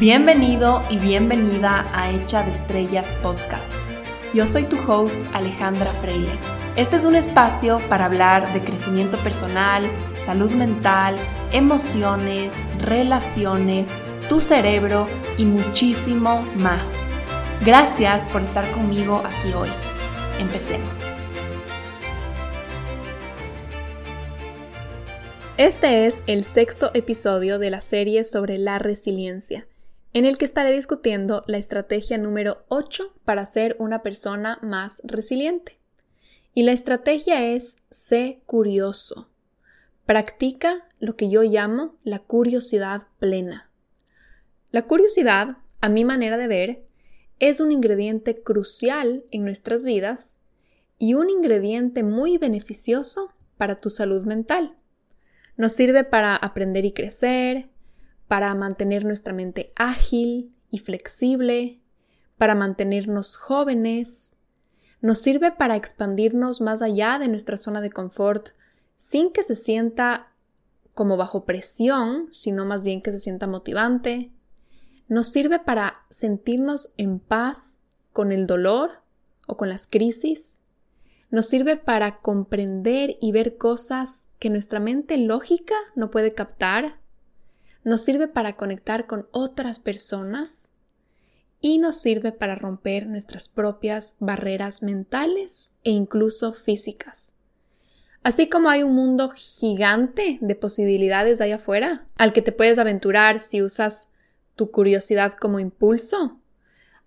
Bienvenido y bienvenida a Hecha de Estrellas Podcast. Yo soy tu host Alejandra Freile. Este es un espacio para hablar de crecimiento personal, salud mental, emociones, relaciones, tu cerebro y muchísimo más. Gracias por estar conmigo aquí hoy. Empecemos. Este es el sexto episodio de la serie sobre la resiliencia en el que estaré discutiendo la estrategia número 8 para ser una persona más resiliente. Y la estrategia es sé curioso. Practica lo que yo llamo la curiosidad plena. La curiosidad, a mi manera de ver, es un ingrediente crucial en nuestras vidas y un ingrediente muy beneficioso para tu salud mental. Nos sirve para aprender y crecer, para mantener nuestra mente ágil y flexible, para mantenernos jóvenes, nos sirve para expandirnos más allá de nuestra zona de confort sin que se sienta como bajo presión, sino más bien que se sienta motivante. Nos sirve para sentirnos en paz con el dolor o con las crisis. Nos sirve para comprender y ver cosas que nuestra mente lógica no puede captar nos sirve para conectar con otras personas y nos sirve para romper nuestras propias barreras mentales e incluso físicas. Así como hay un mundo gigante de posibilidades allá afuera al que te puedes aventurar si usas tu curiosidad como impulso,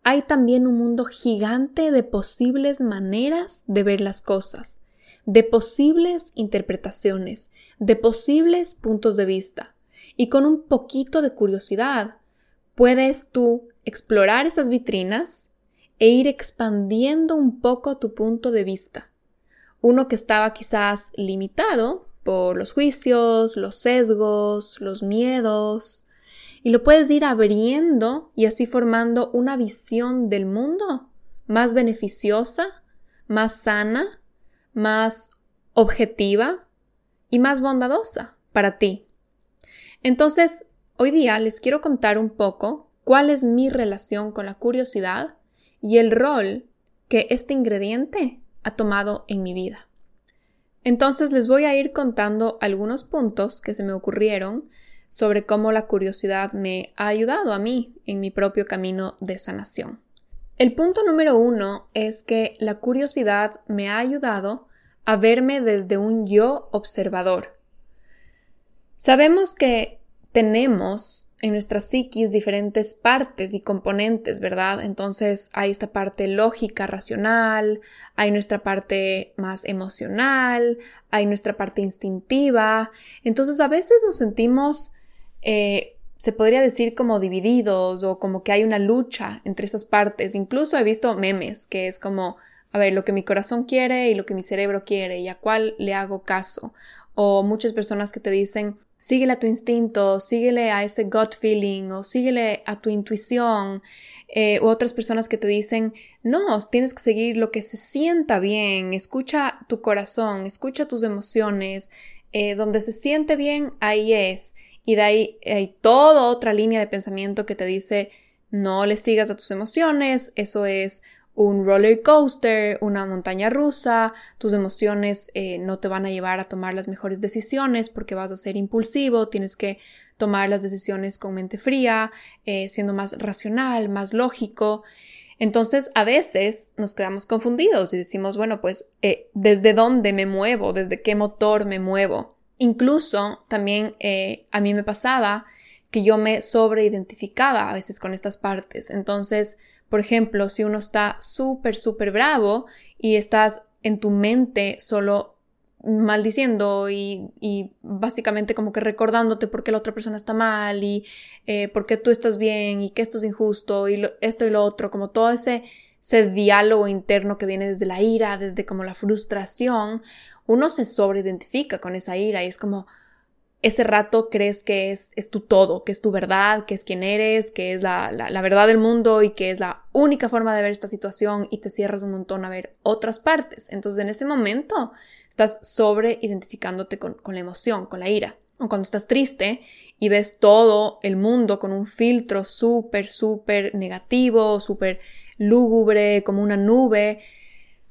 hay también un mundo gigante de posibles maneras de ver las cosas, de posibles interpretaciones, de posibles puntos de vista y con un poquito de curiosidad puedes tú explorar esas vitrinas e ir expandiendo un poco tu punto de vista. Uno que estaba quizás limitado por los juicios, los sesgos, los miedos, y lo puedes ir abriendo y así formando una visión del mundo más beneficiosa, más sana, más objetiva y más bondadosa para ti. Entonces, hoy día les quiero contar un poco cuál es mi relación con la curiosidad y el rol que este ingrediente ha tomado en mi vida. Entonces les voy a ir contando algunos puntos que se me ocurrieron sobre cómo la curiosidad me ha ayudado a mí en mi propio camino de sanación. El punto número uno es que la curiosidad me ha ayudado a verme desde un yo observador. Sabemos que tenemos en nuestra psiquis diferentes partes y componentes, ¿verdad? Entonces hay esta parte lógica, racional, hay nuestra parte más emocional, hay nuestra parte instintiva. Entonces a veces nos sentimos, eh, se podría decir como divididos o como que hay una lucha entre esas partes. Incluso he visto memes que es como, a ver, lo que mi corazón quiere y lo que mi cerebro quiere y a cuál le hago caso o muchas personas que te dicen, síguele a tu instinto, síguele a ese gut feeling o síguele a tu intuición, eh, u otras personas que te dicen, no, tienes que seguir lo que se sienta bien, escucha tu corazón, escucha tus emociones, eh, donde se siente bien, ahí es. Y de ahí hay toda otra línea de pensamiento que te dice, no le sigas a tus emociones, eso es un roller coaster, una montaña rusa, tus emociones eh, no te van a llevar a tomar las mejores decisiones porque vas a ser impulsivo, tienes que tomar las decisiones con mente fría, eh, siendo más racional, más lógico. Entonces, a veces nos quedamos confundidos y decimos, bueno, pues, eh, ¿desde dónde me muevo? ¿Desde qué motor me muevo? Incluso también a mí me pasaba que yo me sobreidentificaba a veces con estas partes. Entonces, por ejemplo, si uno está súper, súper bravo y estás en tu mente solo maldiciendo y, básicamente como que recordándote por qué la otra persona está mal y eh, por qué tú estás bien y que esto es injusto y esto y lo otro, como todo ese, ese diálogo interno que viene desde la ira, desde como la frustración, uno se sobreidentifica con esa ira y es como, ese rato crees que es, es tu todo, que es tu verdad, que es quien eres, que es la, la, verdad del mundo y que es la única forma de ver esta situación y te cierras un montón a ver otras partes. Entonces en ese momento estás sobre identificándote con, con la emoción, con la ira. o cuando estás triste y ves todo el mundo con un filtro súper, súper negativo, súper lúgubre, como una nube,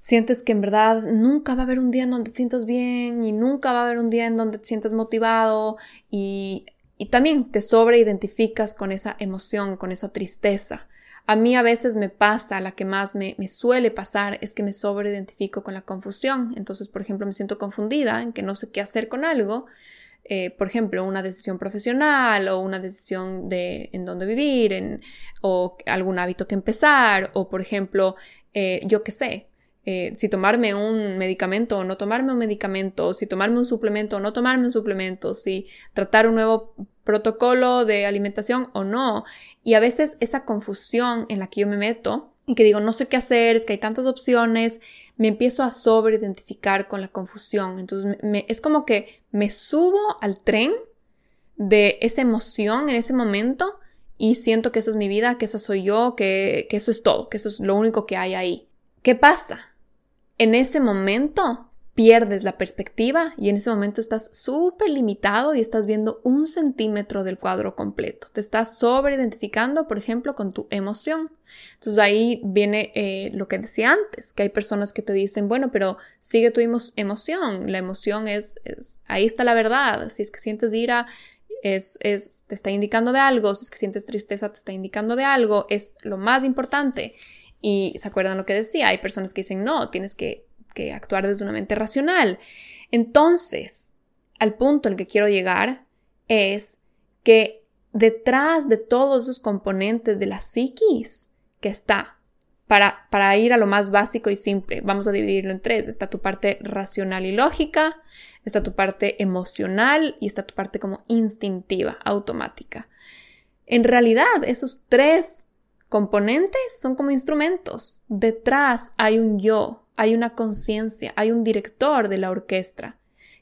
sientes que en verdad nunca va a haber un día en donde te sientas bien y nunca va a haber un día en donde te sientas motivado y, y también te sobreidentificas con esa emoción, con esa tristeza. A mí a veces me pasa, la que más me, me suele pasar es que me sobreidentifico con la confusión. Entonces, por ejemplo, me siento confundida en que no sé qué hacer con algo eh, por ejemplo, una decisión profesional o una decisión de en dónde vivir en, o algún hábito que empezar o, por ejemplo, eh, yo qué sé, eh, si tomarme un medicamento o no tomarme un medicamento, si tomarme un suplemento o no tomarme un suplemento, si tratar un nuevo protocolo de alimentación o no. Y a veces esa confusión en la que yo me meto y que digo, no sé qué hacer, es que hay tantas opciones, me empiezo a sobreidentificar con la confusión. Entonces es como que me subo al tren de esa emoción en ese momento y siento que esa es mi vida, que esa soy yo, que, que eso es todo, que eso es lo único que hay ahí. ¿Qué pasa? En ese momento pierdes la perspectiva y en ese momento estás súper limitado y estás viendo un centímetro del cuadro completo. Te estás sobreidentificando, por ejemplo, con tu emoción. Entonces ahí viene eh, lo que decía antes, que hay personas que te dicen, bueno, pero sigue tu emoción. La emoción es, ahí está la verdad. Si es que sientes ira, es, te está indicando de algo. Si es que sientes tristeza, te está indicando de algo. Es lo más importante. Y se acuerdan lo que decía, hay personas que dicen, no, tienes que que actuar desde una mente racional. Entonces, al punto al que quiero llegar es que detrás de todos esos componentes de la psiquis que está, para, para, ir a lo más básico y simple, vamos a dividirlo en tres. Está tu parte racional y lógica, está tu parte emocional y está tu parte como instintiva, automática. En realidad, esos tres componentes son como instrumentos. Detrás hay un yo, hay una conciencia, hay un director de la orquesta,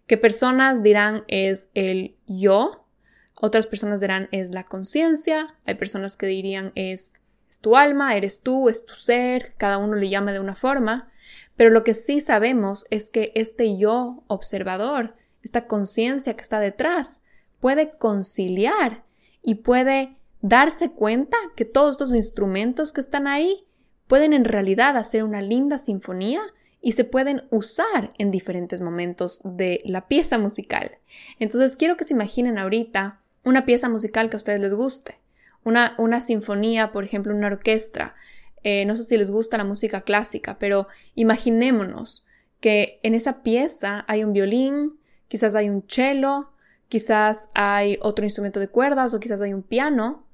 que personas dirán es el yo, otras personas dirán es la conciencia, hay personas que dirían es, es tu alma, eres tú, es tu ser, cada uno le llama de una forma, pero lo que sí sabemos es que este yo observador, esta conciencia que está detrás, puede conciliar y puede darse cuenta que todos estos instrumentos que están ahí pueden en realidad hacer una linda sinfonía y se pueden usar en diferentes momentos de la pieza musical. Entonces quiero que se imaginen ahorita una pieza musical que a ustedes les guste, una, una sinfonía, por ejemplo, una orquesta. Eh, no sé si les gusta la música clásica, pero imaginémonos que en esa pieza hay un violín, quizás hay un cello, quizás hay otro instrumento de cuerdas o quizás hay un piano,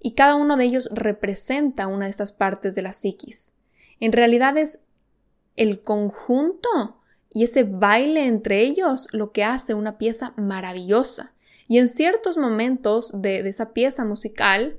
y cada uno de ellos representa una de estas partes de la psiquis. En realidad es el conjunto y ese baile entre ellos lo que hace una pieza maravillosa. Y en ciertos momentos de, esa pieza musical,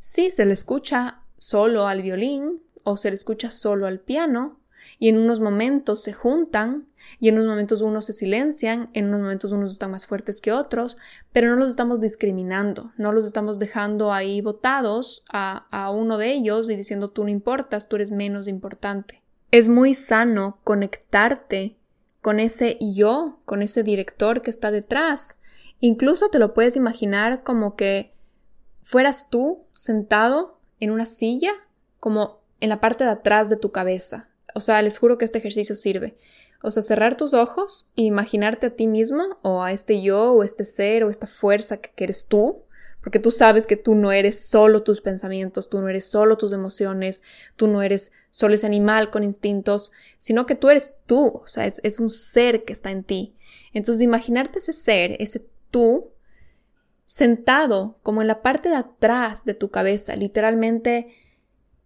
sí se le escucha solo al violín o se le escucha solo al piano, y en unos momentos se juntan y en unos momentos unos se silencian, en unos momentos unos están más fuertes que otros, pero no los estamos discriminando, no los estamos dejando ahí botados a, a uno de ellos y diciendo tú no importas, tú eres menos importante. Es muy sano conectarte con ese yo, con ese director que está detrás. Incluso te lo puedes imaginar como que fueras tú sentado en una silla, como en la parte de atrás de tu cabeza, o sea, les juro que este ejercicio sirve. O sea, cerrar tus ojos e imaginarte a ti mismo o a este yo o este ser o esta fuerza que, eres tú, porque tú sabes que tú no eres solo tus pensamientos, tú no eres solo tus emociones, tú no eres solo ese animal con instintos, sino que tú eres tú, o sea, es, es un ser que está en ti. Entonces, imaginarte ese ser, ese tú, sentado como en la parte de atrás de tu cabeza, literalmente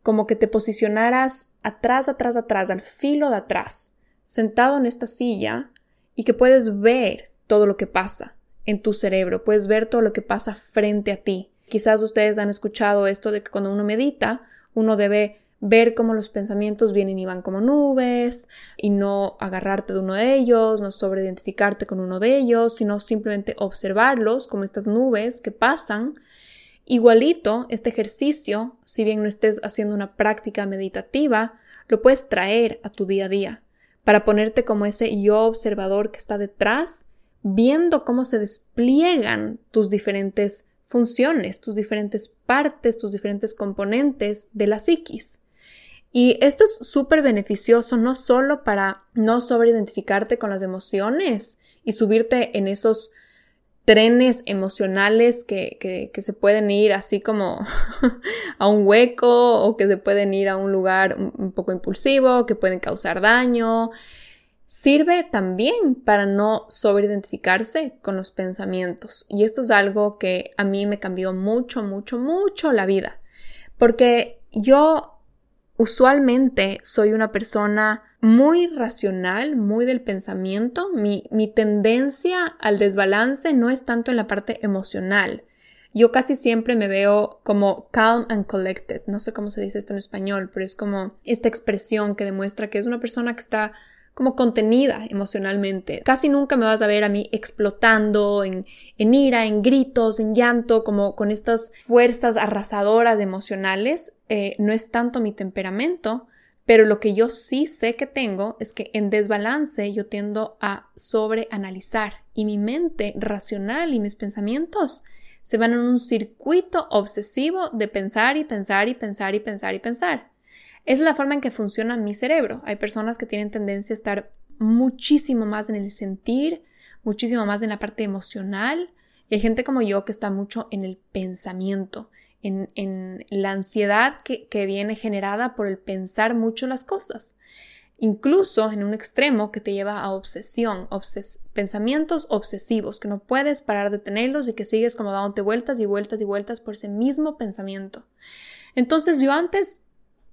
como que te posicionaras atrás, atrás, atrás, al filo de atrás, sentado en esta silla y que puedes ver todo lo que pasa en tu cerebro, puedes ver todo lo que pasa frente a ti. Quizás ustedes han escuchado esto de que cuando uno medita, uno debe ver cómo los pensamientos vienen y van como nubes y no agarrarte de uno de ellos, no sobreidentificarte con uno de ellos, sino simplemente observarlos como estas nubes que pasan Igualito, este ejercicio, si bien no estés haciendo una práctica meditativa, lo puedes traer a tu día a día para ponerte como ese yo observador que está detrás, viendo cómo se despliegan tus diferentes funciones, tus diferentes partes, tus diferentes componentes de la psiquis. Y esto es súper beneficioso no solo para no sobreidentificarte con las emociones y subirte en esos trenes emocionales que, se pueden ir así como a un hueco o que se pueden ir a un lugar un poco impulsivo, que pueden causar daño, Sirve también para no sobreidentificarse con los pensamientos. Y esto es algo que a mí me cambió mucho, mucho, mucho la vida. Porque yo usualmente soy una persona muy racional, muy del pensamiento. Mi, mi tendencia al desbalance no es tanto en la parte emocional. Yo casi siempre me veo como calm and collected. No sé cómo se dice esto en español, pero es como esta expresión que demuestra que es una persona que está como contenida emocionalmente. Casi nunca me vas a ver a mí explotando en, ira, en gritos, en llanto, como con estas fuerzas arrasadoras emocionales. Eh, no es tanto mi temperamento, pero lo que yo sí sé que tengo es que en desbalance yo tiendo a sobreanalizar y mi mente racional y mis pensamientos se van en un circuito obsesivo de pensar y pensar y pensar y pensar y pensar. Es la forma en que funciona mi cerebro. Hay personas que tienen tendencia a estar muchísimo más en el sentir, muchísimo más en la parte emocional, y hay gente como yo que está mucho en el pensamiento, en, la ansiedad que, viene generada por el pensar mucho las cosas. Incluso en un extremo que te lleva a obsesión, pensamientos obsesivos, que no puedes parar de tenerlos y que sigues como dándote vueltas y vueltas y vueltas por ese mismo pensamiento. Entonces yo antes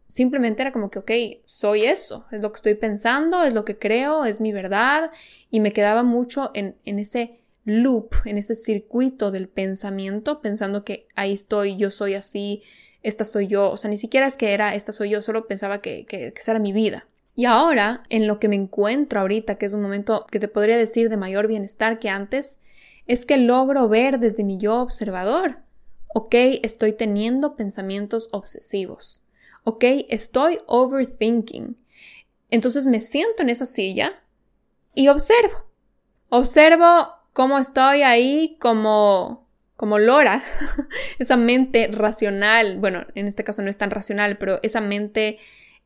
simplemente era como que, ok, soy eso, es lo que estoy pensando, es lo que creo, es mi verdad, y me quedaba mucho en, en ese loop, en ese circuito del pensamiento, pensando que ahí estoy, yo soy así, esta soy yo, o sea, ni siquiera es que era, esta soy yo, solo pensaba que, que, esa era mi vida. Y ahora, en lo que me encuentro ahorita, que es un momento que te podría decir de mayor bienestar que antes, es que logro ver desde mi yo observador, ok, estoy teniendo pensamientos obsesivos ¿ok? Estoy overthinking. Entonces me siento en esa silla y observo. Observo cómo estoy ahí como, como Lora, esa mente racional, bueno, en este caso no es tan racional, pero esa mente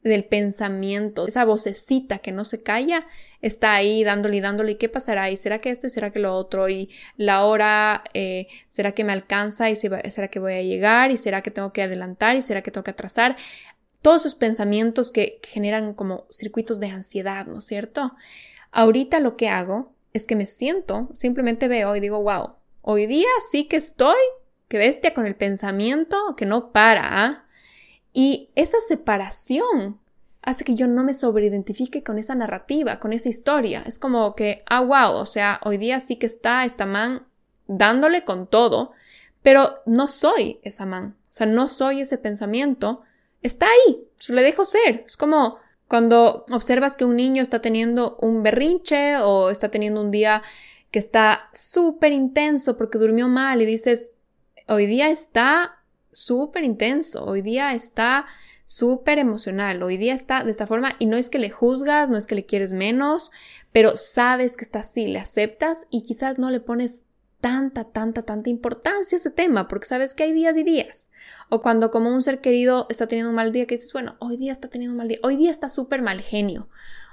del pensamiento, esa vocecita que no se calla, está ahí dándole y dándole, ¿y qué pasará? ¿Y será que esto y será que lo otro? ¿Y la hora eh, será que me alcanza? ¿Y será que voy a llegar? ¿Y será que tengo que adelantar? ¿Y será que tengo que atrasar? Todos esos pensamientos que generan como circuitos de ansiedad, ¿no es cierto? Ahorita lo que hago es que me siento, simplemente veo y digo, wow, hoy día sí que estoy, que bestia con el pensamiento que no para. ¿ah? Y esa separación hace que yo no me sobreidentifique con esa narrativa, con esa historia. Es como que, ah, wow, o sea, hoy día sí que está esta man dándole con todo, pero no soy esa man. O sea, no soy ese pensamiento. Está ahí, le dejo ser. Es como cuando observas que un niño está teniendo un berrinche o está teniendo un día que está súper intenso porque durmió mal y dices, hoy día está súper intenso, hoy día está súper emocional, hoy día está de esta forma y no es que le juzgas, no es que le quieres menos, pero sabes que está así, le aceptas y quizás no le pones tanta, tanta, tanta importancia ese tema, porque sabes que hay días y días. O cuando como un ser querido está teniendo un mal día, que dices, bueno, hoy día está teniendo un mal día, hoy día está súper mal genio.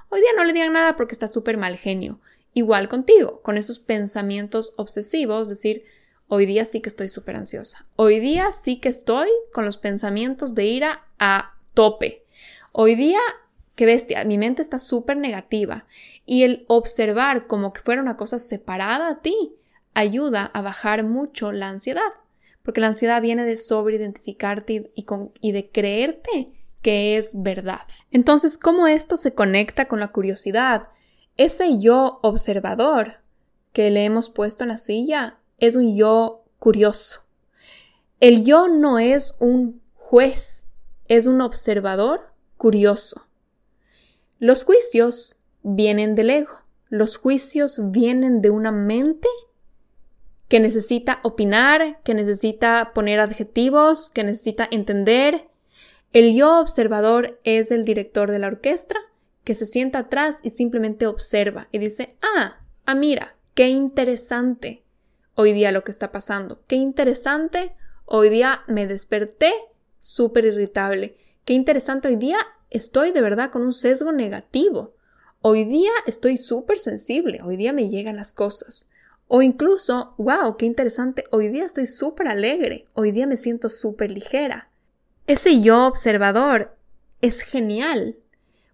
Hoy día no le digan nada porque está súper mal genio. Igual contigo, con esos pensamientos obsesivos, decir, hoy día sí que estoy súper ansiosa. Hoy día sí que estoy con los pensamientos de ira a tope. Hoy día, qué bestia, mi mente está súper negativa. Y el observar como que fuera una cosa separada a ti, ayuda a bajar mucho la ansiedad, porque la ansiedad viene de sobreidentificarte y, y de creerte que es verdad. Entonces, ¿cómo esto se conecta con la curiosidad? Ese yo observador que le hemos puesto en la silla es un yo curioso. El yo no es un juez, es un observador curioso. Los juicios vienen del ego, los juicios vienen de una mente que necesita opinar, que necesita poner adjetivos, que necesita entender. El yo observador es el director de la orquesta que se sienta atrás y simplemente observa y dice, ah, ah, mira, qué interesante hoy día lo que está pasando. Qué interesante, hoy día me desperté súper irritable. Qué interesante, hoy día estoy de verdad con un sesgo negativo. Hoy día estoy súper sensible, hoy día me llegan las cosas. O incluso, wow, qué interesante, hoy día estoy súper alegre, hoy día me siento súper ligera. Ese yo observador es genial,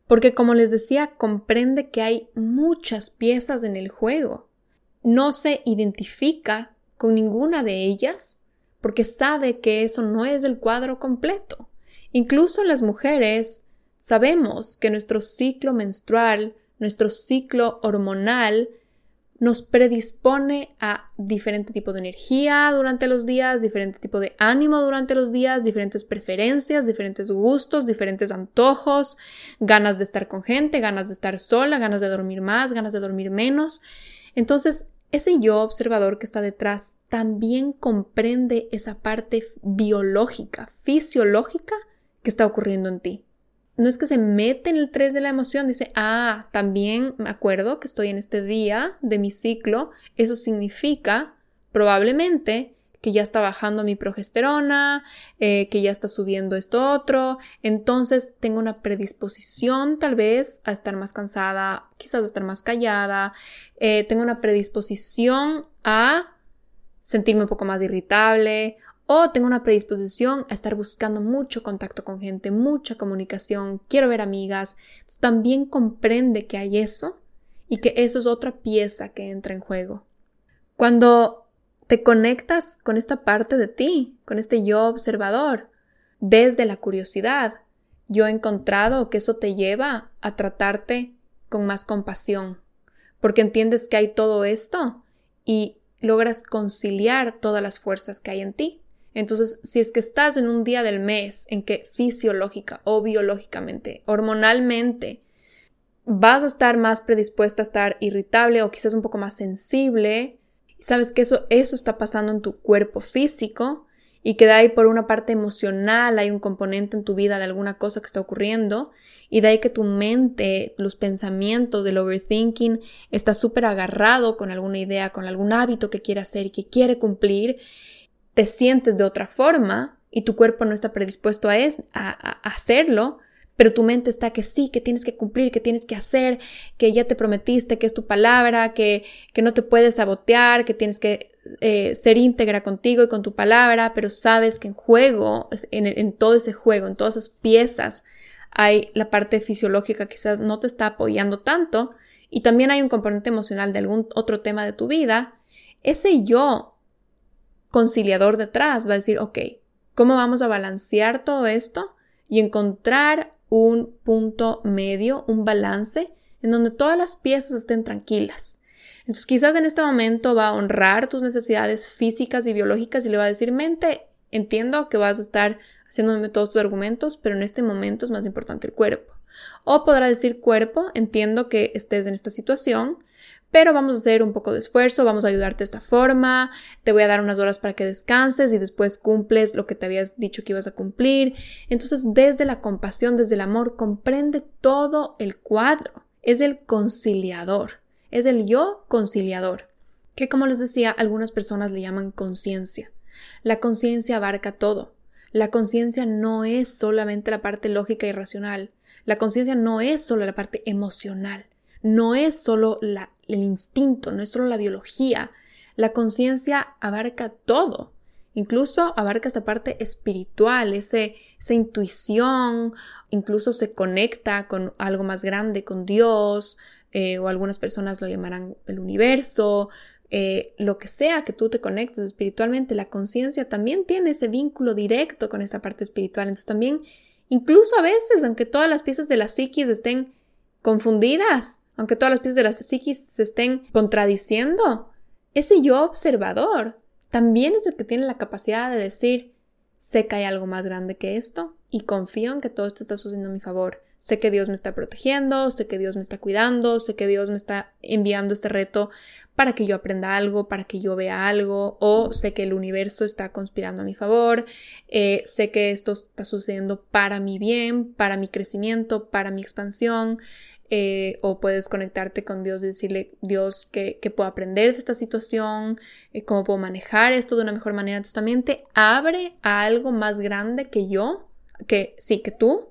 porque como les decía, comprende que hay muchas piezas en el juego. No se identifica con ninguna de ellas, porque sabe que eso no es el cuadro completo. Incluso las mujeres sabemos que nuestro ciclo menstrual, nuestro ciclo hormonal, nos predispone a diferente tipo de energía durante los días, diferente tipo de ánimo durante los días, diferentes preferencias, diferentes gustos, diferentes antojos, ganas de estar con gente, ganas de estar sola, ganas de dormir más, ganas de dormir menos. Entonces, ese yo observador que está detrás también comprende esa parte biológica, fisiológica que está ocurriendo en ti no es que se mete en el 3 de la emoción, dice, ah, también me acuerdo que estoy en este día de mi ciclo, eso significa probablemente que ya está bajando mi progesterona, eh, que ya está subiendo esto otro, entonces tengo una predisposición tal vez a estar más cansada, quizás a estar más callada, eh, tengo una predisposición a sentirme un poco más irritable o tengo una predisposición a estar buscando mucho contacto con gente, mucha comunicación, quiero ver amigas. también comprende que hay eso y que eso es otra pieza que entra en juego. Cuando te conectas con esta parte de ti, con este yo observador, desde la curiosidad, yo he encontrado que eso te lleva a tratarte con más compasión, porque entiendes que hay todo esto y logras conciliar todas las fuerzas que hay en ti. Entonces, si es que estás en un día del mes en que fisiológica o biológicamente, hormonalmente, vas a estar más predispuesta a estar irritable o quizás un poco más sensible, sabes que eso, eso está pasando en tu cuerpo físico y que de ahí por una parte emocional hay un componente en tu vida de alguna cosa que está ocurriendo y de ahí que tu mente, los pensamientos del overthinking está súper agarrado con alguna idea, con algún hábito que quiere hacer y que quiere cumplir te sientes de otra forma y tu cuerpo no está predispuesto a, hacerlo, pero tu mente está que sí, que tienes que cumplir, que tienes que hacer, que ya te prometiste, que es tu palabra, que, que no te puedes sabotear, que tienes que eh, ser íntegra contigo y con tu palabra, pero sabes que en juego, en, en todo ese juego, en todas esas piezas, hay la parte fisiológica que quizás no te está apoyando tanto y también hay un componente emocional de algún otro tema de tu vida. Ese yo conciliador detrás va a decir, ok, ¿cómo vamos a balancear todo esto y encontrar un punto medio, un balance en donde todas las piezas estén tranquilas? Entonces quizás en este momento va a honrar tus necesidades físicas y biológicas y le va a decir, mente, entiendo que vas a estar haciéndome todos tus argumentos, pero en este momento es más importante el cuerpo. O podrá decir cuerpo, entiendo que estés en esta situación, pero vamos a hacer un poco de esfuerzo, vamos a ayudarte de esta forma, te voy a dar unas horas para que descanses y después cumples lo que te habías dicho que ibas a cumplir. Entonces, desde la compasión, desde el amor, comprende todo el cuadro. Es el conciliador, es el yo conciliador, que como les decía, algunas personas le llaman conciencia. La conciencia abarca todo. La conciencia no es solamente la parte lógica y racional. La conciencia no es solo la parte emocional no es solo el instinto, no es solo la biología. La conciencia abarca todo. Incluso abarca esa parte espiritual, ese, esa intuición, incluso se conecta con algo más grande, con Dios, eh, o algunas personas lo llamarán el universo, eh, lo que sea que tú te conectes espiritualmente, la conciencia también tiene ese vínculo directo con esta parte espiritual. Entonces también, incluso a veces, aunque todas las piezas de la psiquis estén confundidas, aunque todas las piezas de la psiquis se estén contradiciendo, ese yo observador también es el que tiene la capacidad de decir, sé que hay algo más grande que esto y confío en que todo esto está sucediendo a mi favor. Sé que Dios me está protegiendo, sé que Dios me está cuidando, sé que Dios me está enviando este reto para que yo aprenda algo, para que yo vea algo, o sé que el universo está conspirando a mi favor, eh, sé que esto está sucediendo para mi bien, para mi crecimiento, para mi expansión. Eh, o puedes conectarte con Dios y decirle, Dios, ¿qué, puedo aprender de esta situación? Eh, ¿Cómo puedo manejar esto de una mejor manera? Entonces también te abre a algo más grande que yo, que sí, que tú,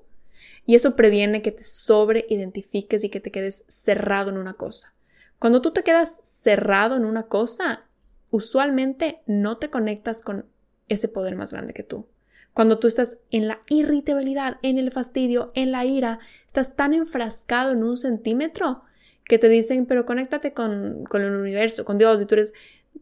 y eso previene que te sobre identifiques y que te quedes cerrado en una cosa. Cuando tú te quedas cerrado en una cosa, usualmente no te conectas con ese poder más grande que tú. Cuando tú estás en la irritabilidad, en el fastidio, en la ira, estás tan enfrascado en un centímetro que te dicen, pero conéctate con, con el universo, con Dios, y tú eres,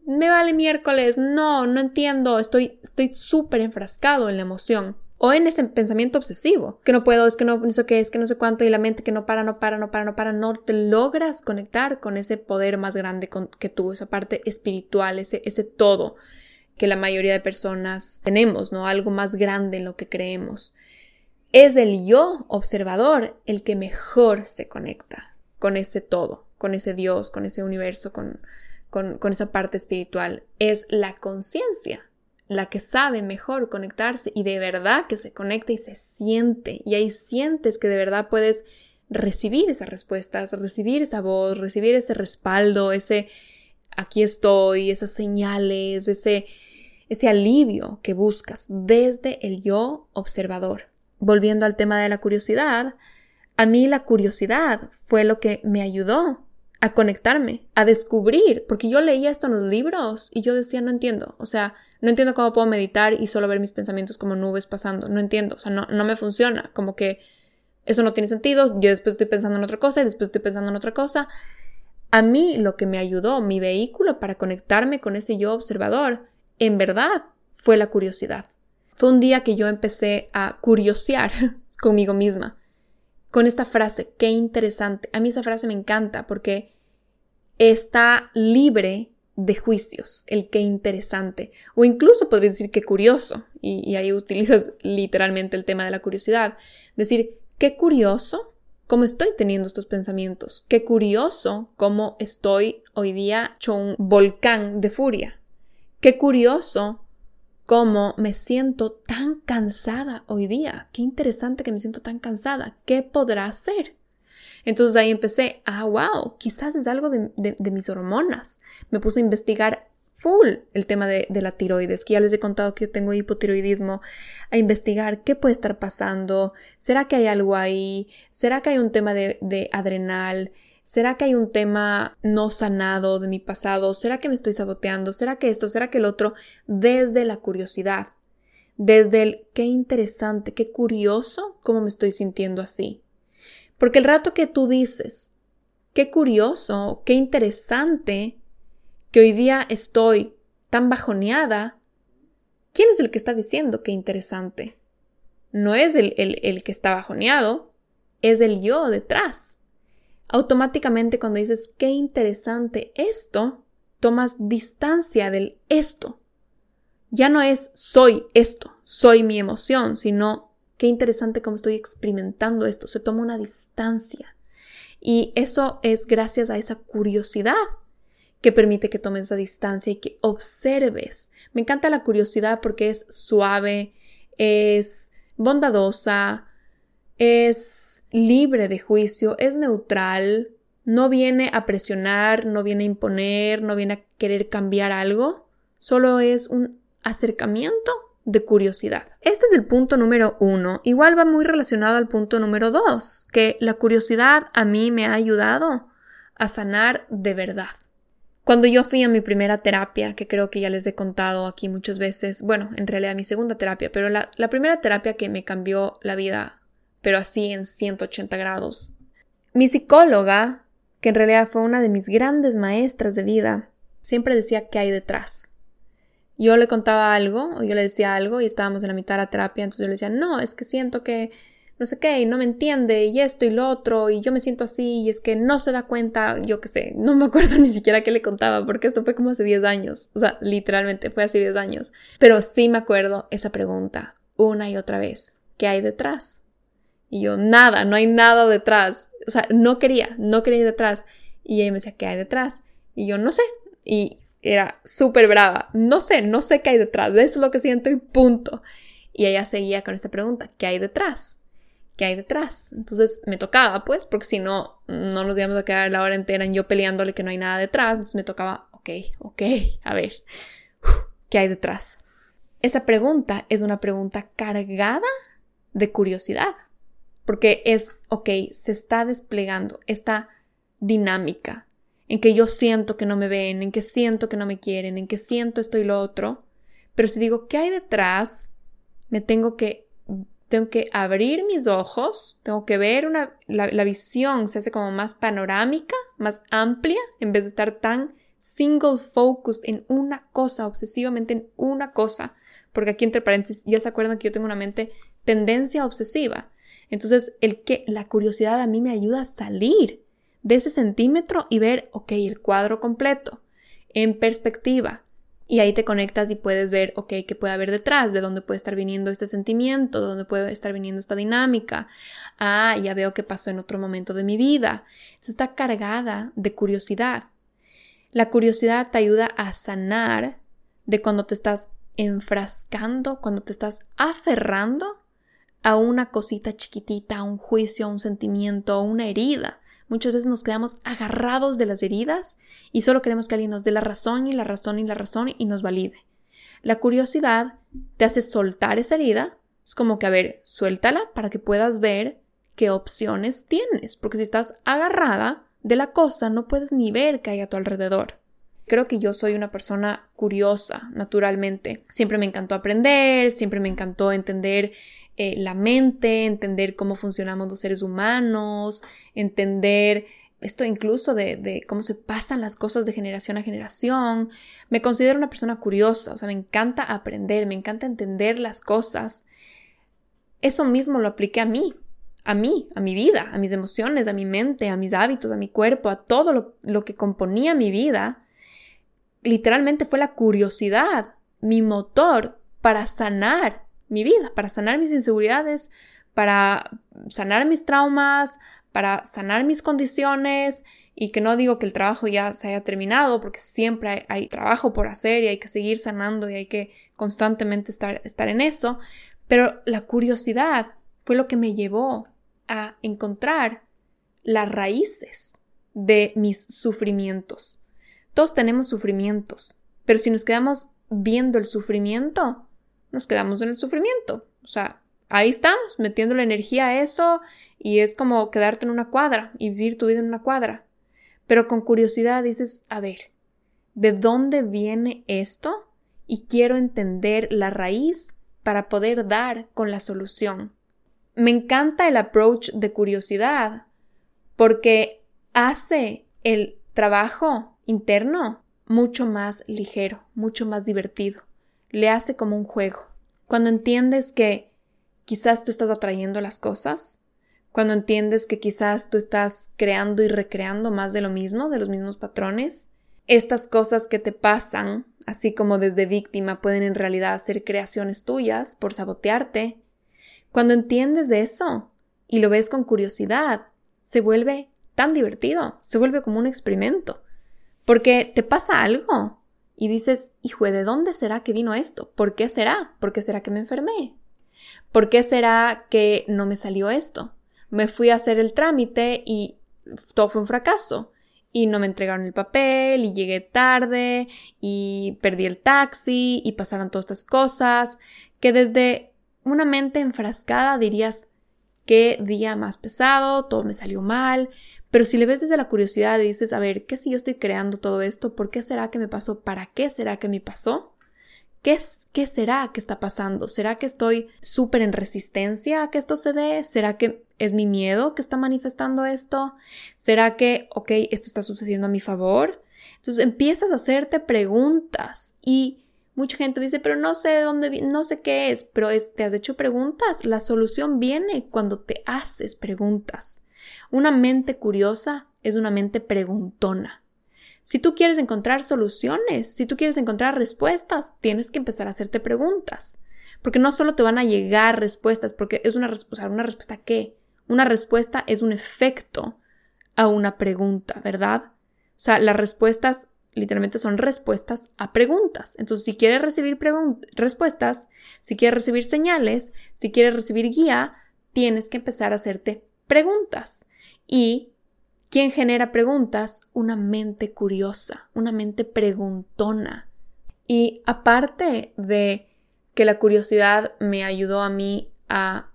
me vale miércoles, no, no entiendo, estoy súper enfrascado en la emoción o en ese pensamiento obsesivo, que no puedo, es que no, no sé qué, es que no sé cuánto, y la mente que no para, no para, no para, no para, no te logras conectar con ese poder más grande que tú, esa parte espiritual, ese, ese todo que la mayoría de personas tenemos, ¿no? Algo más grande en lo que creemos. Es el yo observador el que mejor se conecta con ese todo, con ese Dios, con ese universo, con, con, esa parte espiritual. Es la conciencia la que sabe mejor conectarse y de verdad que se conecta y se siente. Y ahí sientes que de verdad puedes recibir esas respuestas, recibir esa voz, recibir ese respaldo, ese aquí estoy, esas señales, ese ese alivio que buscas desde el yo observador. Volviendo al tema de la curiosidad, a mí la curiosidad fue lo que me ayudó a conectarme, a descubrir, porque yo leía esto en los libros y yo decía, no entiendo, o sea, no entiendo cómo puedo meditar y solo ver mis pensamientos como nubes pasando, no entiendo, o sea, no, no me funciona, como que eso no tiene sentido, yo después estoy pensando en otra cosa y después estoy pensando en otra cosa. A mí lo que me ayudó, mi vehículo para conectarme con ese yo observador, en verdad fue la curiosidad. Fue un día que yo empecé a curiosear conmigo misma, con esta frase, qué interesante. A mí esa frase me encanta porque está libre de juicios, el qué interesante, o incluso podrías decir qué curioso, y, y, ahí utilizas literalmente el tema de la curiosidad, decir qué curioso cómo estoy teniendo estos pensamientos, qué curioso cómo estoy hoy día hecho un volcán de furia, Qué curioso cómo me siento tan cansada hoy día. Qué interesante que me siento tan cansada. ¿Qué podrá hacer? Entonces ahí empecé, ah, wow, quizás es algo de, mis hormonas. Me puse a investigar full el tema de, la tiroides, que ya les he contado que yo tengo hipotiroidismo, a investigar qué puede estar pasando, será que hay algo ahí, será que hay un tema de adrenal, ¿Será que hay un tema no sanado de mi pasado? ¿Será que me estoy saboteando? ¿Será que esto? ¿Será que el otro? Desde la curiosidad, desde el qué interesante, qué curioso cómo me estoy sintiendo así. Porque el rato que tú dices, qué curioso, qué interesante que hoy día estoy tan bajoneada, ¿quién es el que está diciendo qué interesante? No es el, el, el que está bajoneado, es el yo detrás automáticamente cuando dices qué interesante esto, tomas distancia del esto. Ya no es soy esto, soy mi emoción, sino qué interesante cómo estoy experimentando esto. Se toma una distancia. Y eso es gracias a esa curiosidad que permite que tomes esa distancia y que observes. Me encanta la curiosidad porque es suave, es bondadosa, es libre de juicio, es neutral, no viene a presionar, no viene a imponer, no viene a querer cambiar algo, solo es un acercamiento de curiosidad. Este es el punto número uno. Igual va muy relacionado al punto número dos, que la curiosidad a mí me ha ayudado a sanar de verdad. Cuando yo fui a mi primera terapia, que creo que ya les he contado aquí muchas veces, bueno, en realidad mi segunda terapia, pero la, primera terapia que me cambió la vida pero así en 180 grados. Mi psicóloga, que en realidad fue una de mis grandes maestras de vida, siempre decía qué hay detrás. Yo le contaba algo, o yo le decía algo, y estábamos en la mitad de la terapia, entonces yo le decía, no, es que siento que no sé qué, y no me entiende, y esto y lo otro, y yo me siento así, y es que no se da cuenta, yo qué sé, no me acuerdo ni siquiera qué le contaba, porque esto fue como hace 10 años, o sea, literalmente fue hace 10 años, pero sí me acuerdo esa pregunta, una y otra vez, ¿qué hay detrás? Y yo, nada, no hay nada detrás. O sea, no quería, no quería ir detrás. Y ella me decía, ¿qué hay detrás? Y yo, no sé. Y era súper brava. No sé, no sé qué hay detrás. Eso es lo que siento y punto. Y ella seguía con esta pregunta, ¿qué hay detrás? ¿qué hay detrás? Entonces me tocaba, pues, porque si no, no nos íbamos a quedar la hora entera en yo peleándole que no hay nada detrás. Entonces me tocaba, ok, ok, a ver, ¿qué hay detrás? Esa pregunta es una pregunta cargada de curiosidad, porque es, ok, se está desplegando esta dinámica en que yo siento que no me ven, en que siento que no me quieren, en que siento esto y lo otro, pero si digo, ¿qué hay detrás? Me tengo que tengo que abrir mis ojos, tengo que ver una, la, la, visión se hace como más panorámica, más amplia, en vez de estar tan single focused en una cosa, obsesivamente en una cosa, porque aquí entre paréntesis ya se acuerdan que yo tengo una mente tendencia obsesiva. Entonces, el que la curiosidad a mí me ayuda a salir de ese centímetro y ver, ok, el cuadro completo, en perspectiva, y ahí te conectas y puedes ver, ok, qué puede haber detrás, de dónde puede estar viniendo este sentimiento, de dónde puede estar viniendo esta dinámica. Ah, ya veo qué pasó en otro momento de mi vida. Eso está cargada de curiosidad. La curiosidad te ayuda a sanar de cuando te estás enfrascando, cuando te estás aferrando a una cosita chiquitita, a un juicio, a un sentimiento, a una herida. Muchas veces nos quedamos agarrados de las heridas y solo queremos que alguien nos dé la razón y la razón y la razón y nos valide. La curiosidad te hace soltar esa herida. Es como que, a ver, suéltala para que puedas ver qué opciones tienes, porque si estás agarrada de la cosa, no puedes ni ver qué hay a tu alrededor. Creo que yo soy una persona curiosa, naturalmente. Siempre me encantó aprender, siempre me encantó entender eh, la mente, entender cómo funcionamos los seres humanos, entender esto incluso de, cómo se pasan las cosas de generación a generación. Me considero una persona curiosa, o sea, me encanta aprender, me encanta entender las cosas. Eso mismo lo apliqué a mí, a mí, a mi vida, a mis emociones, a mi mente, a mis hábitos, a mi cuerpo, a todo lo, lo que componía mi vida. Literalmente fue la curiosidad, mi motor para sanar mi vida, para sanar mis inseguridades, para sanar mis traumas, para sanar mis condiciones y que no digo que el trabajo ya se haya terminado porque siempre hay, trabajo por hacer y hay que seguir sanando y hay que constantemente estar, estar en eso, pero la curiosidad fue lo que me llevó a encontrar las raíces de mis sufrimientos. Todos tenemos sufrimientos, pero si nos quedamos viendo el sufrimiento, nos quedamos en el sufrimiento. O sea, ahí estamos, metiendo la energía a eso y es como quedarte en una cuadra y vivir tu vida en una cuadra. Pero con curiosidad dices, a ver, ¿de dónde viene esto? Y quiero entender la raíz para poder dar con la solución. Me encanta el approach de curiosidad porque hace el trabajo interno mucho más ligero, mucho más divertido le hace como un juego. Cuando entiendes que quizás tú estás atrayendo las cosas, cuando entiendes que quizás tú estás creando y recreando más de lo mismo, de los mismos patrones, estas cosas que te pasan, así como desde víctima, pueden en realidad ser creaciones tuyas por sabotearte. Cuando entiendes de eso y lo ves con curiosidad, se vuelve tan divertido, se vuelve como un experimento, porque te pasa algo, y dices, hijo, ¿de dónde será que vino esto? ¿Por qué será? ¿Por qué será que me enfermé? ¿Por qué será que no me salió esto? Me fui a hacer el trámite y todo fue un fracaso. Y no me entregaron el papel y llegué tarde y perdí el taxi y pasaron todas estas cosas que desde una mente enfrascada dirías, qué día más pesado, todo me salió mal, pero si le ves desde la curiosidad y dices, a ver, ¿qué si yo estoy creando todo esto? ¿Por qué será que me pasó? ¿Para qué será que me pasó? ¿Qué, es, ¿Qué será que está pasando? ¿Será que estoy súper en resistencia a que esto se dé? ¿Será que es mi miedo que está manifestando esto? ¿Será que, ok, esto está sucediendo a mi favor? Entonces empiezas a hacerte preguntas y mucha gente dice, pero no sé de dónde, no sé qué es, pero te has hecho preguntas. La solución viene cuando te haces preguntas. Una mente curiosa es una mente preguntona. Si tú quieres encontrar soluciones, si tú quieres encontrar respuestas, tienes que empezar a hacerte preguntas. Porque no solo te van a llegar respuestas, porque es una, respuesta, ¿una respuesta qué? Una respuesta es un efecto a una pregunta, ¿verdad? O sea, las respuestas literalmente son respuestas a preguntas. Entonces, si quieres recibir respuestas, si quieres recibir señales, si quieres recibir guía, tienes que empezar a hacerte preguntas. ¿Y quién genera preguntas? Una mente curiosa, una mente preguntona. Y aparte de que la curiosidad me ayudó a mí a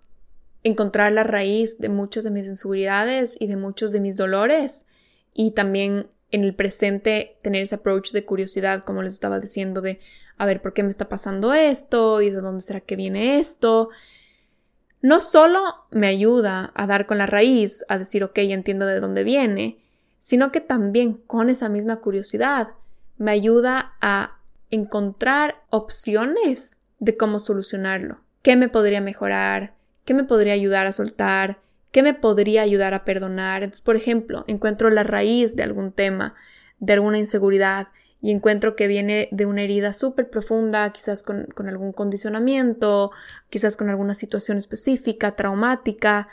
encontrar la raíz de muchas de mis inseguridades y de muchos de mis dolores y también en el presente tener ese approach de curiosidad, como les estaba diciendo, de a ver por qué me está pasando esto y de dónde será que viene esto. No solo me ayuda a dar con la raíz, a decir, ok, entiendo de dónde viene, sino que también con esa misma curiosidad me ayuda a encontrar opciones de cómo solucionarlo. ¿Qué me podría mejorar? ¿Qué me podría ayudar a soltar? ¿Qué me podría ayudar a perdonar? Entonces, por ejemplo, encuentro la raíz de algún tema, de alguna inseguridad, y encuentro que viene de una herida súper profunda, quizás con, algún condicionamiento, quizás con alguna situación específica, traumática.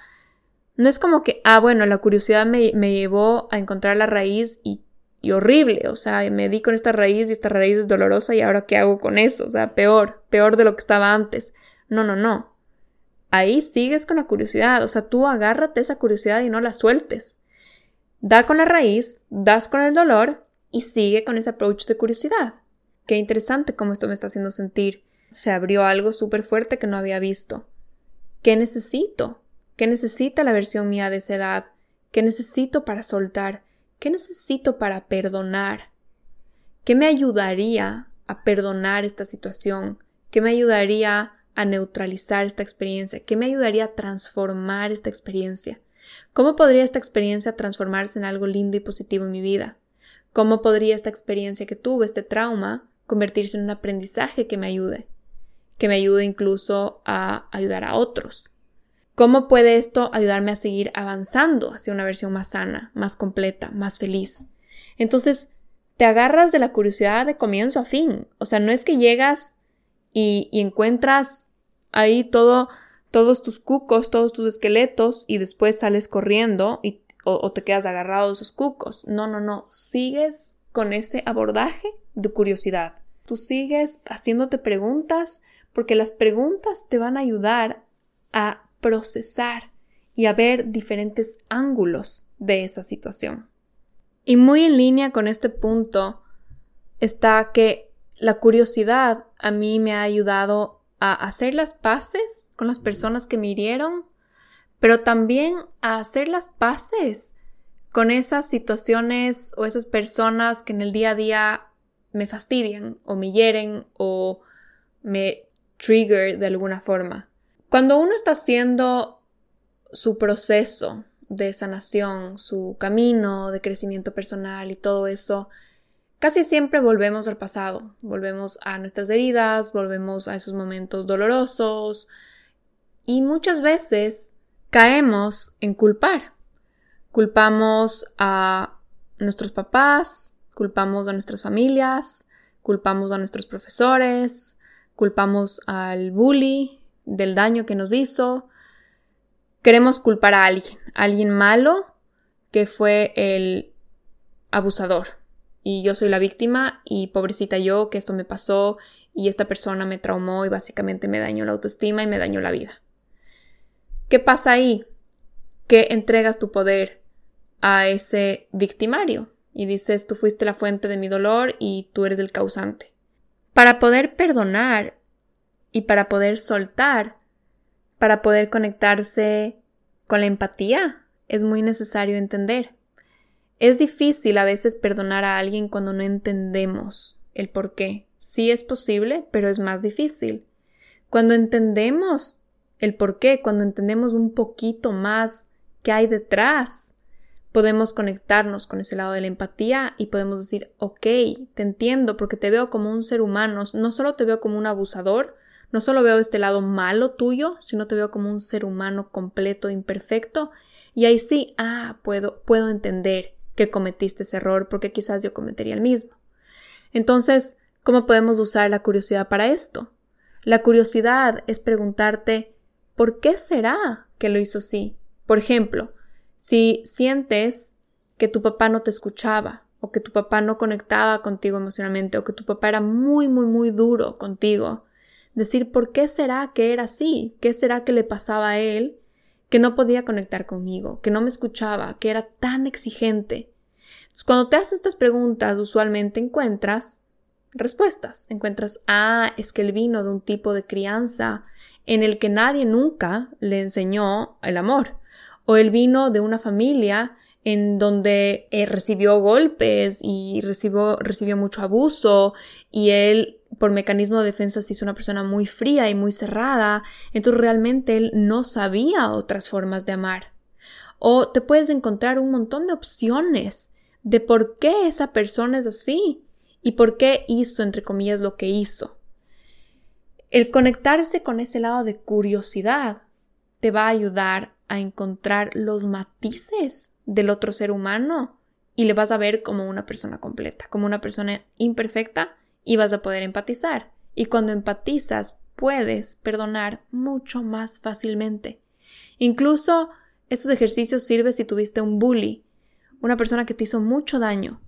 No es como que, ah, bueno, la curiosidad me, llevó a encontrar la raíz y, y, horrible, o sea, me di con esta raíz y esta raíz es dolorosa y ahora qué hago con eso, o sea, peor, peor de lo que estaba antes. No, no, no ahí sigues con la curiosidad, o sea, tú agárrate esa curiosidad y no la sueltes. Da con la raíz, das con el dolor y sigue con ese approach de curiosidad. Qué interesante cómo esto me está haciendo sentir. Se abrió algo súper fuerte que no había visto. ¿Qué necesito? ¿Qué necesita la versión mía de esa edad? ¿Qué necesito para soltar? ¿Qué necesito para perdonar? ¿Qué me ayudaría a perdonar esta situación? ¿Qué me ayudaría a neutralizar esta experiencia? ¿Qué me ayudaría a transformar esta experiencia? ¿Cómo podría esta experiencia transformarse en algo lindo y positivo en mi vida? ¿Cómo podría esta experiencia que tuve, este trauma, convertirse en un aprendizaje que me ayude? Que me ayude incluso a ayudar a otros. ¿Cómo puede esto ayudarme a seguir avanzando hacia una versión más sana, más completa, más feliz? Entonces, te agarras de la curiosidad de comienzo a fin. O sea, no es que llegas y, encuentras ahí todo, todos tus cucos, todos tus esqueletos y después sales corriendo y, o, te quedas agarrado a esos cucos. No, no, no. Sigues con ese abordaje de curiosidad. Tú sigues haciéndote preguntas porque las preguntas te van a ayudar a procesar y a ver diferentes ángulos de esa situación. Y muy en línea con este punto está que la curiosidad a mí me ha ayudado a hacer las paces con las personas que me hirieron, pero también a hacer las paces con esas situaciones o esas personas que en el día a día me fastidian o me hieren o me trigger de alguna forma. Cuando uno está haciendo su proceso de sanación, su camino de crecimiento personal y todo eso, Casi siempre volvemos al pasado, volvemos a nuestras heridas, volvemos a esos momentos dolorosos y muchas veces caemos en culpar. Culpamos a nuestros papás, culpamos a nuestras familias, culpamos a nuestros profesores, culpamos al bully del daño que nos hizo. Queremos culpar a alguien, a alguien malo que fue el abusador, y yo soy la víctima y pobrecita yo que esto me pasó y esta persona me traumó y básicamente me dañó la autoestima y me dañó la vida. ¿Qué pasa ahí? Que entregas tu poder a ese victimario y dices tú fuiste la fuente de mi dolor y tú eres el causante. Para poder perdonar y para poder soltar, para poder conectarse con la empatía, es muy necesario entender es difícil a veces perdonar a alguien cuando no entendemos el por qué. Sí es posible, pero es más difícil. Cuando entendemos el por qué, cuando entendemos un poquito más qué hay detrás, podemos conectarnos con ese lado de la empatía y podemos decir, ok, te entiendo porque te veo como un ser humano, no solo te veo como un abusador, no solo veo este lado malo tuyo, sino te veo como un ser humano completo, imperfecto, y ahí sí, ah, puedo, puedo entender que cometiste ese error porque quizás yo cometería el mismo. Entonces, ¿cómo podemos usar la curiosidad para esto? La curiosidad es preguntarte ¿por qué será que lo hizo así? Por ejemplo, si sientes que tu papá no te escuchaba o que tu papá no conectaba contigo emocionalmente o que tu papá era muy, muy, muy duro contigo, decir ¿por qué será que era así? ¿Qué será que le pasaba a él que no podía conectar conmigo, que no me escuchaba, que era tan exigente. cuando te haces estas preguntas, usualmente encuentras respuestas. Encuentras, ah, es que él vino de un tipo de crianza en el que nadie nunca le enseñó el amor. O él vino de una familia en donde eh, recibió golpes y recibió, recibió mucho abuso y él por mecanismo de defensa se hizo una persona muy fría y muy cerrada, entonces realmente él no sabía otras formas de amar. O te puedes encontrar un montón de opciones de por qué esa persona es así y por qué hizo, entre comillas, lo que hizo. El conectarse con ese lado de curiosidad te va a ayudar a encontrar los matices del otro ser humano y le vas a ver como una persona completa, como una persona imperfecta y vas a poder empatizar. Y cuando empatizas, puedes perdonar mucho más fácilmente. Incluso estos ejercicios sirven si tuviste un bully, una persona que te hizo mucho daño,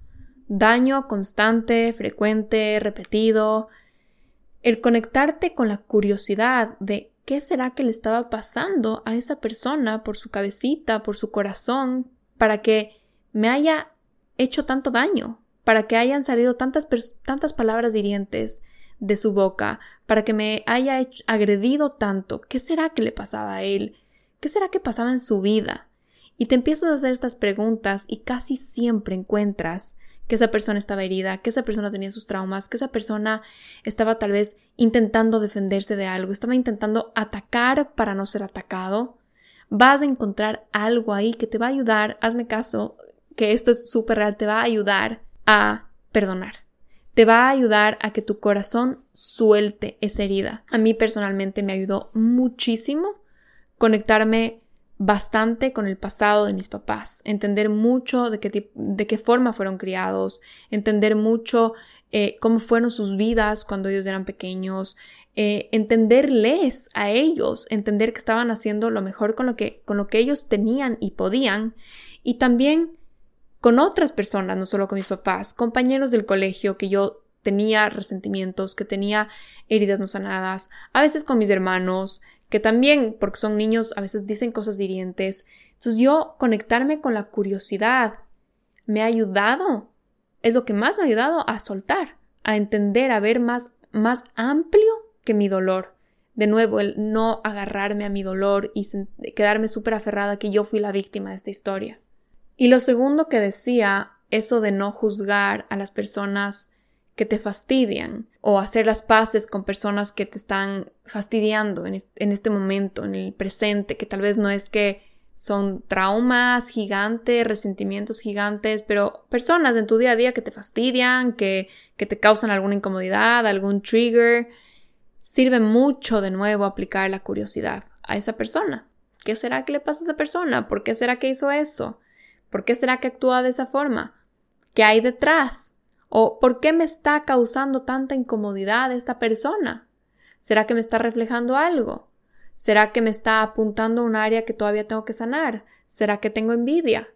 daño constante, frecuente, repetido. El conectarte con la curiosidad de qué será que le estaba pasando a esa persona por su cabecita, por su corazón, para que me haya hecho tanto daño, para que hayan salido tantas, tantas palabras hirientes de su boca, para que me haya agredido tanto. ¿Qué será que le pasaba a él? ¿Qué será que pasaba en su vida? Y te empiezas a hacer estas preguntas y casi siempre encuentras que esa persona estaba herida, que esa persona tenía sus traumas, que esa persona estaba tal vez intentando defenderse de algo, estaba intentando atacar para no ser atacado. Vas a encontrar algo ahí que te va a ayudar, hazme caso, que esto es súper real, te va a ayudar a perdonar. Te va a ayudar a que tu corazón suelte esa herida. A mí personalmente me ayudó muchísimo conectarme bastante con el pasado de mis papás, entender mucho de qué, de qué forma fueron criados, entender mucho eh, cómo fueron sus vidas cuando ellos eran pequeños, eh, entenderles a ellos, entender que estaban haciendo lo mejor con lo que, con lo que ellos tenían y podían, y también con otras personas, no solo con mis papás, compañeros del colegio que yo tenía resentimientos, que tenía heridas no sanadas, a veces con mis hermanos, que también, porque son niños, a veces dicen cosas hirientes. Entonces yo conectarme con la curiosidad me ha ayudado, es lo que más me ha ayudado a soltar, a entender, a ver más, más amplio que mi dolor. De nuevo, el no agarrarme a mi dolor y quedarme súper aferrada que yo fui la víctima de esta historia. Y lo segundo que decía, eso de no juzgar a las personas que te fastidian o hacer las paces con personas que te están fastidiando en, este momento, en el presente, que tal vez no es que son traumas gigantes, resentimientos gigantes, pero personas en tu día a día que te fastidian, que, que te causan alguna incomodidad, algún trigger, sirve mucho de nuevo aplicar la curiosidad a esa persona. ¿Qué será que le pasa a esa persona? ¿Por qué será que hizo eso? ¿Por qué será que actúa de esa forma? ¿Qué hay detrás? ¿O por qué me está causando tanta incomodidad esta persona? ¿Será que me está reflejando algo? ¿Será que me está apuntando a un área que todavía tengo que sanar? ¿Será que tengo envidia?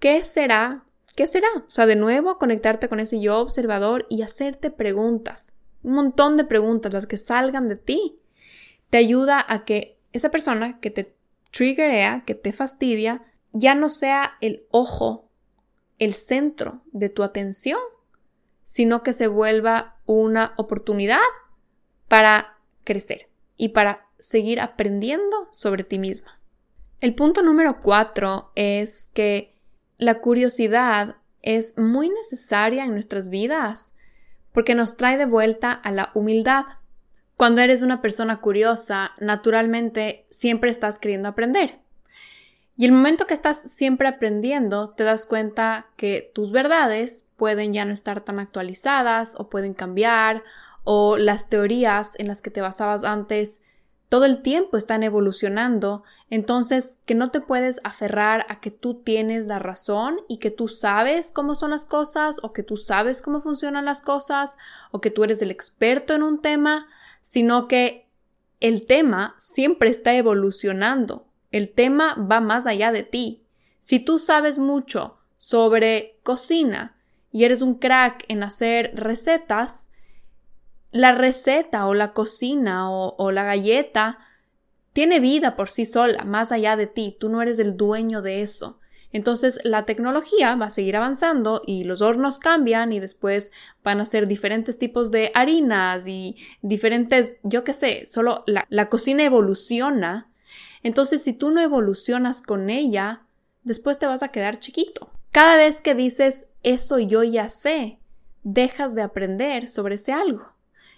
¿Qué será? ¿Qué será? O sea, de nuevo conectarte con ese yo observador y hacerte preguntas. Un montón de preguntas, las que salgan de ti. Te ayuda a que esa persona que te triggerea, que te fastidia, ya no sea el ojo, el centro de tu atención, sino que se vuelva una oportunidad para crecer y para seguir aprendiendo sobre ti misma. El punto número cuatro es que la curiosidad es muy necesaria en nuestras vidas porque nos trae de vuelta a la humildad. Cuando eres una persona curiosa, naturalmente siempre estás queriendo aprender. Y el momento que estás siempre aprendiendo, te das cuenta que tus verdades pueden ya no estar tan actualizadas o pueden cambiar o las teorías en las que te basabas antes todo el tiempo están evolucionando, entonces que no te puedes aferrar a que tú tienes la razón y que tú sabes cómo son las cosas o que tú sabes cómo funcionan las cosas o que tú eres el experto en un tema, sino que el tema siempre está evolucionando el tema va más allá de ti. Si tú sabes mucho sobre cocina y eres un crack en hacer recetas, la receta o la cocina o, la galleta tiene vida por sí sola, más allá de ti, tú no eres el dueño de eso. Entonces la tecnología va a seguir avanzando y los hornos cambian y después van a ser diferentes tipos de harinas y diferentes, yo qué sé, solo la, la cocina evoluciona. Entonces si tú no evolucionas con ella, después te vas a quedar chiquito. Cada vez que dices eso yo ya sé, dejas de aprender sobre ese algo.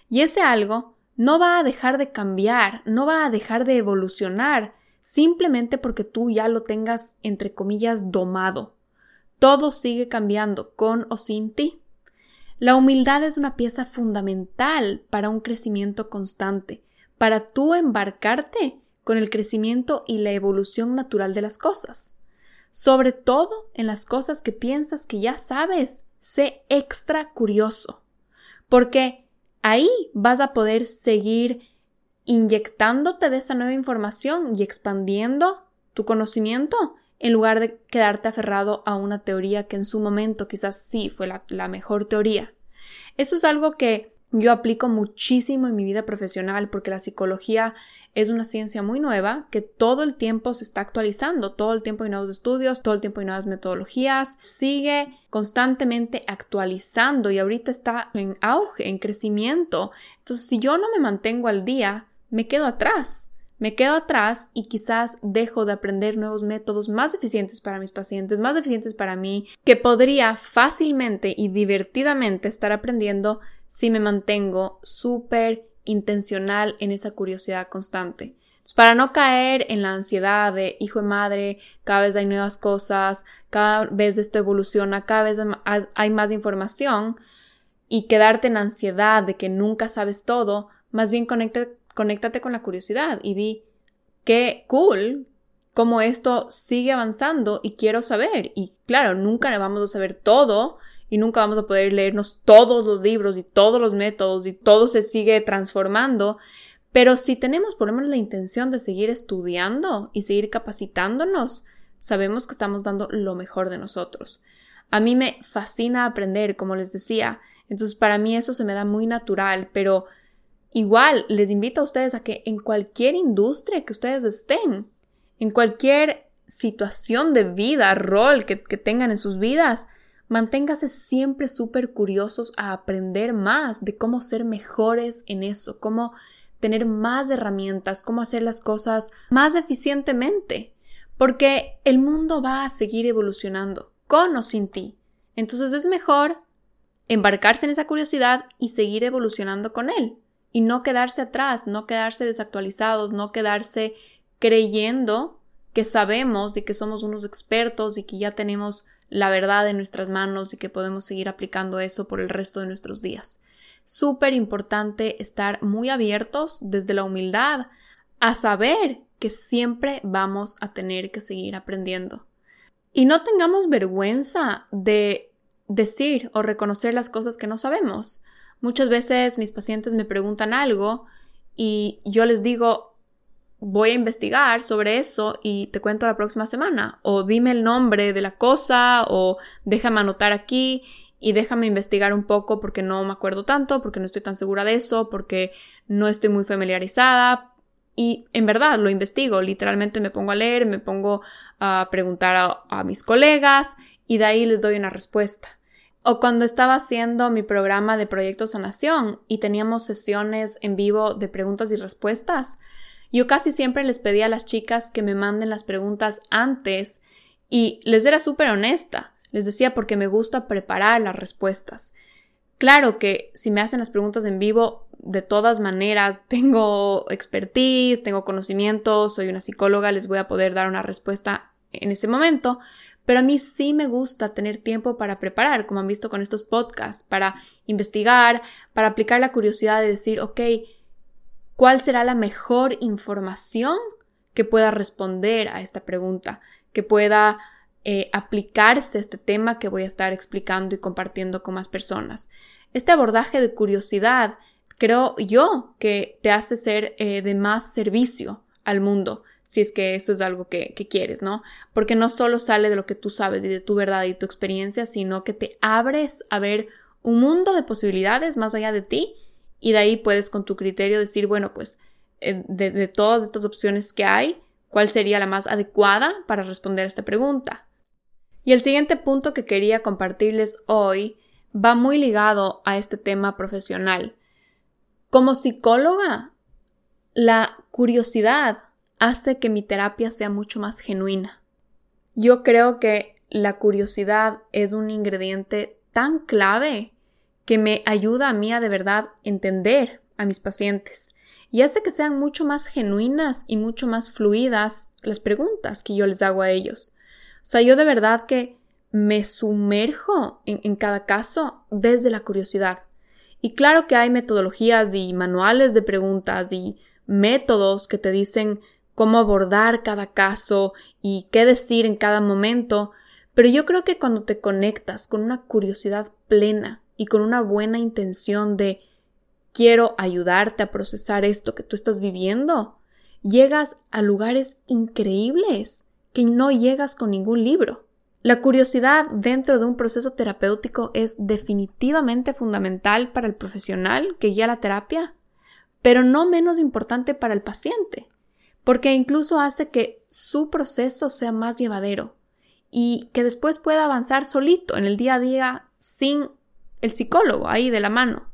Y ese algo no va a dejar de cambiar, no va a dejar de evolucionar, simplemente porque tú ya lo tengas, entre comillas, domado. Todo sigue cambiando, con o sin ti. La humildad es una pieza fundamental para un crecimiento constante, para tú embarcarte con el crecimiento y la evolución natural de las cosas. Sobre todo en las cosas que piensas que ya sabes, sé extra curioso, porque ahí vas a poder seguir inyectándote de esa nueva información y expandiendo tu conocimiento en lugar de quedarte aferrado a una teoría que en su momento quizás sí fue la, mejor teoría. Eso es algo que yo aplico muchísimo en mi vida profesional porque la psicología es una ciencia muy nueva que todo el tiempo se está actualizando, todo el tiempo hay nuevos estudios, todo el tiempo hay nuevas metodologías, sigue constantemente actualizando y ahorita está en auge, en crecimiento. Entonces, si yo no me mantengo al día, me quedo atrás. Me quedo atrás y quizás dejo de aprender nuevos métodos más eficientes para mis pacientes, más eficientes para mí, que podría fácilmente y divertidamente estar aprendiendo si me mantengo súper intencional en esa curiosidad constante. para no caer en la ansiedad de hijo de madre, cada vez hay nuevas cosas, cada vez esto evoluciona, cada vez hay más información y quedarte en ansiedad de que nunca sabes todo, más bien conéctate con la curiosidad y di, qué cool cómo esto sigue avanzando y quiero saber. Y claro, nunca vamos a saber todo y nunca vamos a poder leernos todos los libros y todos los métodos y todo se sigue transformando. Pero si tenemos por lo menos la intención de seguir estudiando y seguir capacitándonos, sabemos que estamos dando lo mejor de nosotros. A mí me fascina aprender, como les decía, entonces para mí eso se me da muy natural, pero igual les invito a ustedes a que en cualquier industria que ustedes estén, en cualquier situación de vida, rol que, que tengan en sus vidas, Manténgase siempre súper curiosos a aprender más de cómo ser mejores en eso, cómo tener más herramientas, cómo hacer las cosas más eficientemente, porque el mundo va a seguir evolucionando, con o sin ti. Entonces es mejor embarcarse en esa curiosidad y seguir evolucionando con él, y no quedarse atrás, no quedarse desactualizados, no quedarse creyendo que sabemos y que somos unos expertos y que ya tenemos la verdad en nuestras manos y que podemos seguir aplicando eso por el resto de nuestros días. Súper importante estar muy abiertos desde la humildad a saber que siempre vamos a tener que seguir aprendiendo. Y no tengamos vergüenza de decir o reconocer las cosas que no sabemos. Muchas veces mis pacientes me preguntan algo y yo les digo, voy a investigar sobre eso y te cuento la próxima semana. O dime el nombre de la cosa o déjame anotar aquí y déjame investigar un poco porque no me acuerdo tanto, porque no estoy tan segura de eso, porque no estoy muy familiarizada. Y en verdad lo investigo, literalmente me pongo a leer, me pongo a preguntar a, mis colegas y de ahí les doy una respuesta. O cuando estaba haciendo mi programa de Proyecto Sanación y teníamos sesiones en vivo de preguntas y respuestas, yo casi siempre les pedía a las chicas que me manden las preguntas antes y les era súper honesta. Les decía porque me gusta preparar las respuestas. Claro que si me hacen las preguntas en vivo, de todas maneras tengo expertise, tengo conocimiento, soy una psicóloga, les voy a poder dar una respuesta en ese momento, pero a mí sí me gusta tener tiempo para preparar, como han visto con estos podcasts, para investigar, para aplicar la curiosidad de decir, ok, ¿Cuál será la mejor información que pueda responder a esta pregunta, que pueda eh, aplicarse a este tema que voy a estar explicando y compartiendo con más personas? Este abordaje de curiosidad creo yo que te hace ser eh, de más servicio al mundo, si es que eso es algo que, que, quieres, ¿no? Porque no solo sale de lo que tú sabes y de tu verdad y tu experiencia, sino que te abres a ver un mundo de posibilidades más allá de ti y de ahí puedes con tu criterio decir, bueno, pues eh, de, de todas estas opciones que hay, cuál sería la más adecuada para responder a esta pregunta. Y el siguiente punto que quería compartirles hoy va muy ligado a este tema profesional. Como psicóloga, la curiosidad hace que mi terapia sea mucho más genuina. Yo creo que la curiosidad es un ingrediente tan clave que me ayuda a mí a de verdad entender a mis pacientes y hace que sean mucho más genuinas y mucho más fluidas las preguntas que yo les hago a ellos. O sea, yo de verdad que me sumerjo en, cada caso desde la curiosidad. Y claro que hay metodologías y manuales de preguntas y métodos que te dicen cómo abordar cada caso y qué decir en cada momento, pero yo creo que cuando te conectas con una curiosidad plena y con una buena intención de quiero ayudarte a procesar esto que tú estás viviendo, llegas a lugares increíbles que no llegas con ningún libro. La curiosidad dentro de un proceso terapéutico es definitivamente fundamental para el profesional que guía la terapia, pero no menos importante para el paciente, porque incluso hace que su proceso sea más llevadero y que después pueda avanzar solito en el día a día sin el psicólogo ahí de la mano.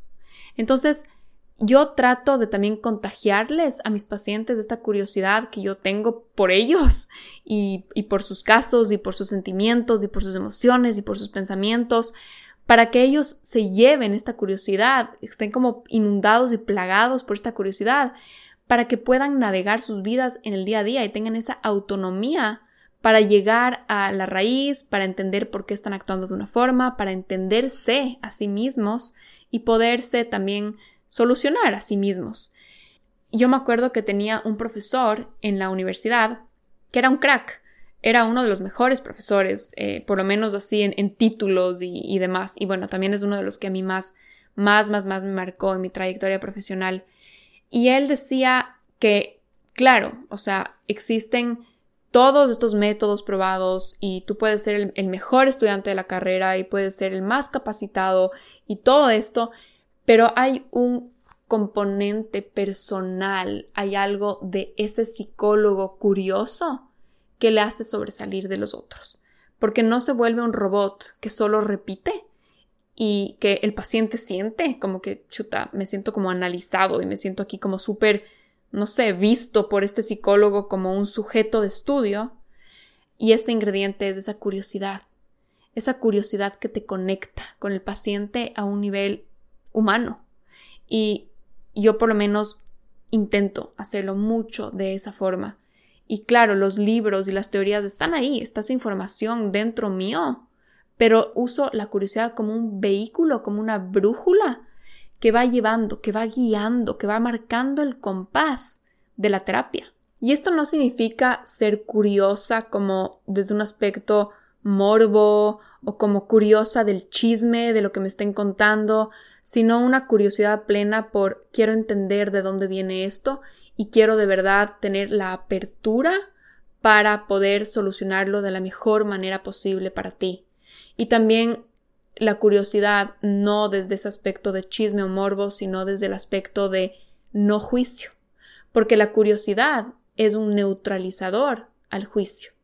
Entonces, yo trato de también contagiarles a mis pacientes esta curiosidad que yo tengo por ellos y, por sus casos y por sus sentimientos y por sus emociones y por sus pensamientos, para que ellos se lleven esta curiosidad, estén como inundados y plagados por esta curiosidad, para que puedan navegar sus vidas en el día a día y tengan esa autonomía para llegar a la raíz, para entender por qué están actuando de una forma, para entenderse a sí mismos y poderse también solucionar a sí mismos. Yo me acuerdo que tenía un profesor en la universidad que era un crack, era uno de los mejores profesores, eh, por lo menos así en, títulos y, demás. Y bueno, también es uno de los que a mí más, más, más, más me marcó en mi trayectoria profesional. Y él decía que, claro, o sea, existen todos estos métodos probados y tú puedes ser el, mejor estudiante de la carrera y puedes ser el más capacitado y todo esto, pero hay un componente personal, hay algo de ese psicólogo curioso que le hace sobresalir de los otros, porque no se vuelve un robot que solo repite y que el paciente siente como que, chuta, me siento como analizado y me siento aquí como súper, no sé, visto por este psicólogo como un sujeto de estudio. Y ese ingrediente es esa curiosidad, esa curiosidad que te conecta con el paciente a un nivel humano. Y yo por lo menos intento hacerlo mucho de esa forma. Y claro, los libros y las teorías están ahí, está esa información dentro mío, pero uso la curiosidad como un vehículo, como una brújula que va llevando, que va guiando, que va marcando el compás de la terapia. Y esto no significa ser curiosa como desde un aspecto morbo o como curiosa del chisme, de lo que me estén contando, sino una curiosidad plena por quiero entender de dónde viene esto y quiero de verdad tener la apertura para poder solucionarlo de la mejor manera posible para ti. Y también la curiosidad no desde ese aspecto de chisme o morbo, sino desde el aspecto de no juicio, porque la curiosidad es un neutralizador al juicio.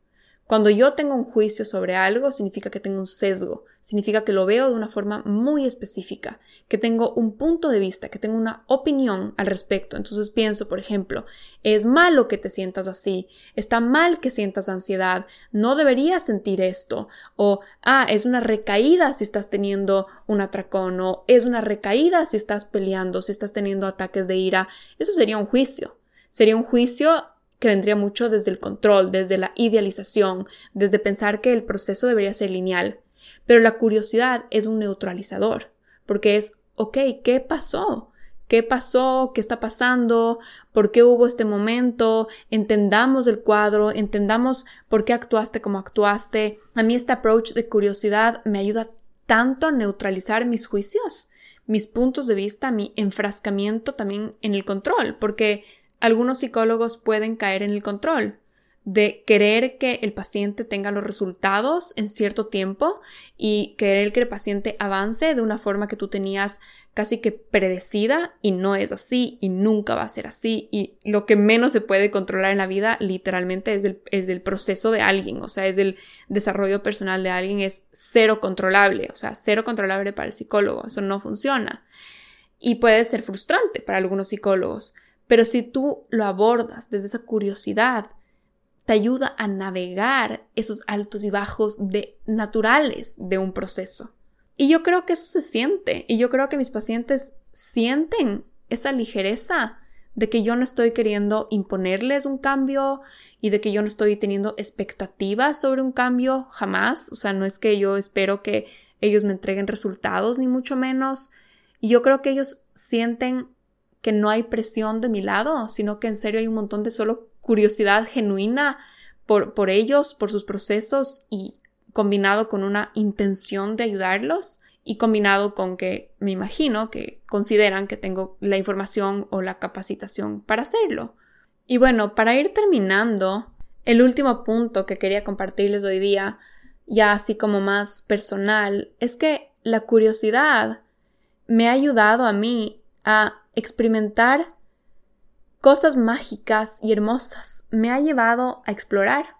Cuando yo tengo un juicio sobre algo, significa que tengo un sesgo, significa que lo veo de una forma muy específica, que tengo un punto de vista, que tengo una opinión al respecto. Entonces pienso, por ejemplo, es malo que te sientas así, está mal que sientas ansiedad, no deberías sentir esto, o ah, es una recaída si estás teniendo un atracón, o es una recaída si estás peleando, si estás teniendo ataques de ira. Eso sería un juicio. Sería un juicio que vendría mucho desde el control, desde la idealización, desde pensar que el proceso debería ser lineal. Pero la curiosidad es un neutralizador, porque es, ok, ¿qué pasó? ¿Qué pasó? ¿Qué está pasando? ¿Por qué hubo este momento? Entendamos el cuadro, entendamos por qué actuaste como actuaste. A mí este approach de curiosidad me ayuda tanto a neutralizar mis juicios, mis puntos de vista, mi enfrascamiento también en el control, porque algunos psicólogos pueden caer en el control, de querer que el paciente tenga los resultados en cierto tiempo y querer que el paciente avance de una forma que tú tenías casi que predecida y no es así y nunca va a ser así. Y lo que menos se puede controlar en la vida literalmente es el, es el proceso de alguien, o sea, es el desarrollo personal de alguien, es cero controlable, o sea, cero controlable para el psicólogo, eso no funciona. Y puede ser frustrante para algunos psicólogos, pero si tú lo abordas desde esa curiosidad, te ayuda a navegar esos altos y bajos de naturales de un proceso. Y yo creo que eso se siente y yo creo que mis pacientes sienten esa ligereza de que yo no estoy queriendo imponerles un cambio y de que yo no estoy teniendo expectativas sobre un cambio jamás. O sea, no es que yo espero que ellos me entreguen resultados ni mucho menos. Y yo creo que ellos sienten que no hay presión de mi lado, sino que en serio hay un montón de solo curiosidad genuina por, por ellos, por sus procesos y combinado con una intención de ayudarlos y combinado con que me imagino que consideran que tengo la información o la capacitación para hacerlo. Y bueno, para ir terminando, el último punto que quería compartirles hoy día, ya así como más personal, es que la curiosidad me ha ayudado a mí a experimentar cosas mágicas y hermosas. Me ha llevado a explorar.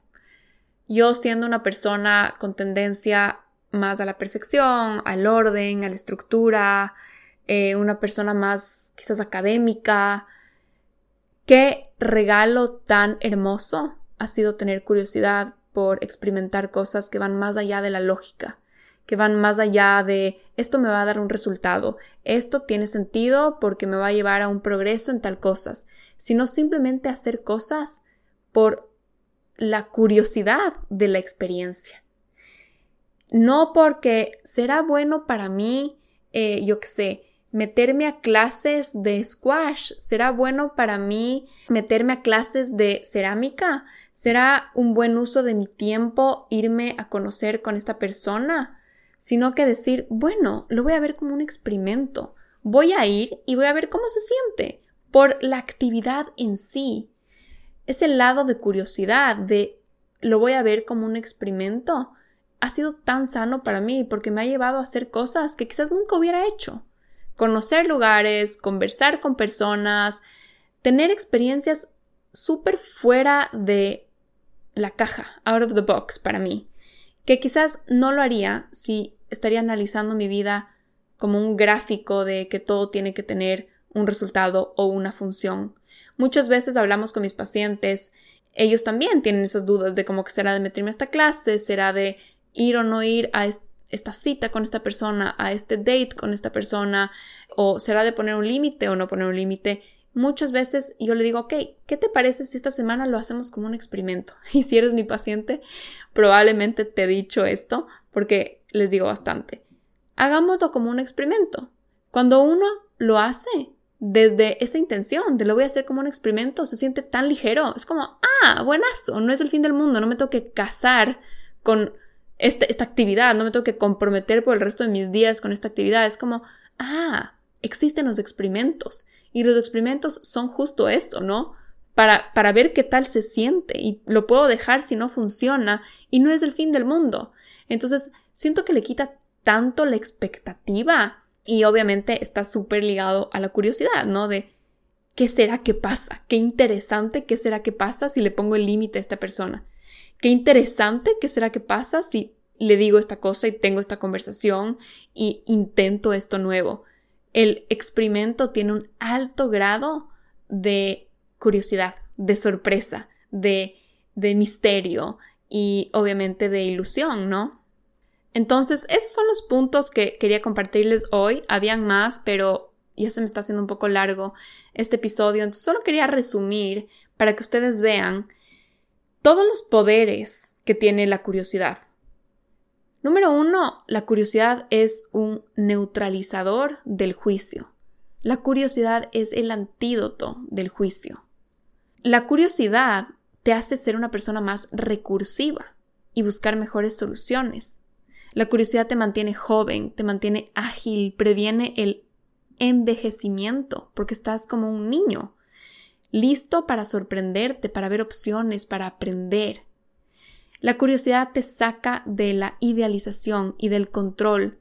Yo siendo una persona con tendencia más a la perfección, al orden, a la estructura, eh, una persona más quizás académica, qué regalo tan hermoso ha sido tener curiosidad por experimentar cosas que van más allá de la lógica, que van más allá de esto me va a dar un resultado, esto tiene sentido porque me va a llevar a un progreso en tal cosas, sino simplemente hacer cosas por la curiosidad de la experiencia. No porque será bueno para mí, eh, yo qué sé, meterme a clases de squash, será bueno para mí meterme a clases de cerámica, será un buen uso de mi tiempo irme a conocer con esta persona, sino que decir, bueno, lo voy a ver como un experimento, voy a ir y voy a ver cómo se siente, por la actividad en sí. Ese lado de curiosidad, de lo voy a ver como un experimento, ha sido tan sano para mí porque me ha llevado a hacer cosas que quizás nunca hubiera hecho. Conocer lugares, conversar con personas, tener experiencias súper fuera de la caja, out of the box para mí, que quizás no lo haría si estaría analizando mi vida como un gráfico de que todo tiene que tener un resultado o una función. Muchas veces hablamos con mis pacientes, ellos también tienen esas dudas de cómo será de meterme a esta clase, será de ir o no ir a esta cita con esta persona, a este date con esta persona, o será de poner un límite o no poner un límite. Muchas veces yo le digo, ok, ¿qué te parece si esta semana lo hacemos como un experimento? Y si eres mi paciente, probablemente te he dicho esto porque les digo bastante. Hagámoslo como un experimento. Cuando uno lo hace desde esa intención de lo voy a hacer como un experimento, se siente tan ligero. Es como, ah, buenazo, no es el fin del mundo, no me tengo que casar con este, esta actividad, no me tengo que comprometer por el resto de mis días con esta actividad. Es como, ah, existen los experimentos. Y los experimentos son justo esto, ¿no? Para, para ver qué tal se siente y lo puedo dejar si no funciona y no es el fin del mundo. Entonces, siento que le quita tanto la expectativa y obviamente está súper ligado a la curiosidad, ¿no? De qué será que pasa, qué interesante qué será que pasa si le pongo el límite a esta persona, qué interesante qué será que pasa si le digo esta cosa y tengo esta conversación y intento esto nuevo. El experimento tiene un alto grado de curiosidad, de sorpresa, de, de misterio y obviamente de ilusión, ¿no? Entonces, esos son los puntos que quería compartirles hoy. Habían más, pero ya se me está haciendo un poco largo este episodio. Entonces, solo quería resumir para que ustedes vean todos los poderes que tiene la curiosidad. Número uno, la curiosidad es un neutralizador del juicio. La curiosidad es el antídoto del juicio. La curiosidad te hace ser una persona más recursiva y buscar mejores soluciones. La curiosidad te mantiene joven, te mantiene ágil, previene el envejecimiento, porque estás como un niño. listo para sorprenderte, para ver opciones, para aprender. La curiosidad te saca de la idealización y del control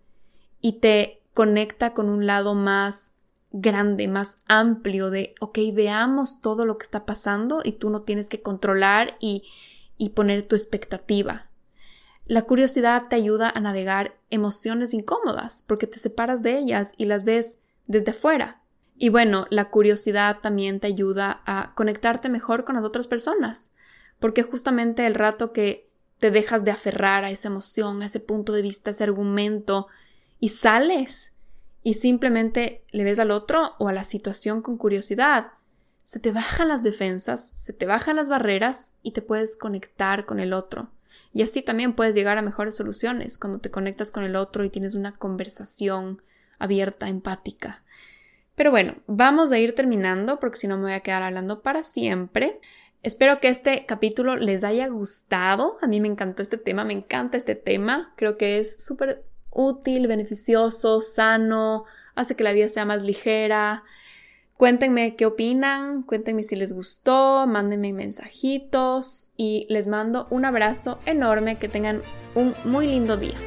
y te conecta con un lado más grande, más amplio de, ok, veamos todo lo que está pasando y tú no tienes que controlar y, y poner tu expectativa. La curiosidad te ayuda a navegar emociones incómodas porque te separas de ellas y las ves desde fuera. Y bueno, la curiosidad también te ayuda a conectarte mejor con las otras personas, porque justamente el rato que te dejas de aferrar a esa emoción, a ese punto de vista, a ese argumento, y sales y simplemente le ves al otro o a la situación con curiosidad, se te bajan las defensas, se te bajan las barreras y te puedes conectar con el otro. Y así también puedes llegar a mejores soluciones cuando te conectas con el otro y tienes una conversación abierta, empática. Pero bueno, vamos a ir terminando porque si no me voy a quedar hablando para siempre. Espero que este capítulo les haya gustado. A mí me encantó este tema, me encanta este tema. Creo que es súper útil, beneficioso, sano, hace que la vida sea más ligera. Cuéntenme qué opinan, cuéntenme si les gustó, mándenme mensajitos y les mando un abrazo enorme, que tengan un muy lindo día.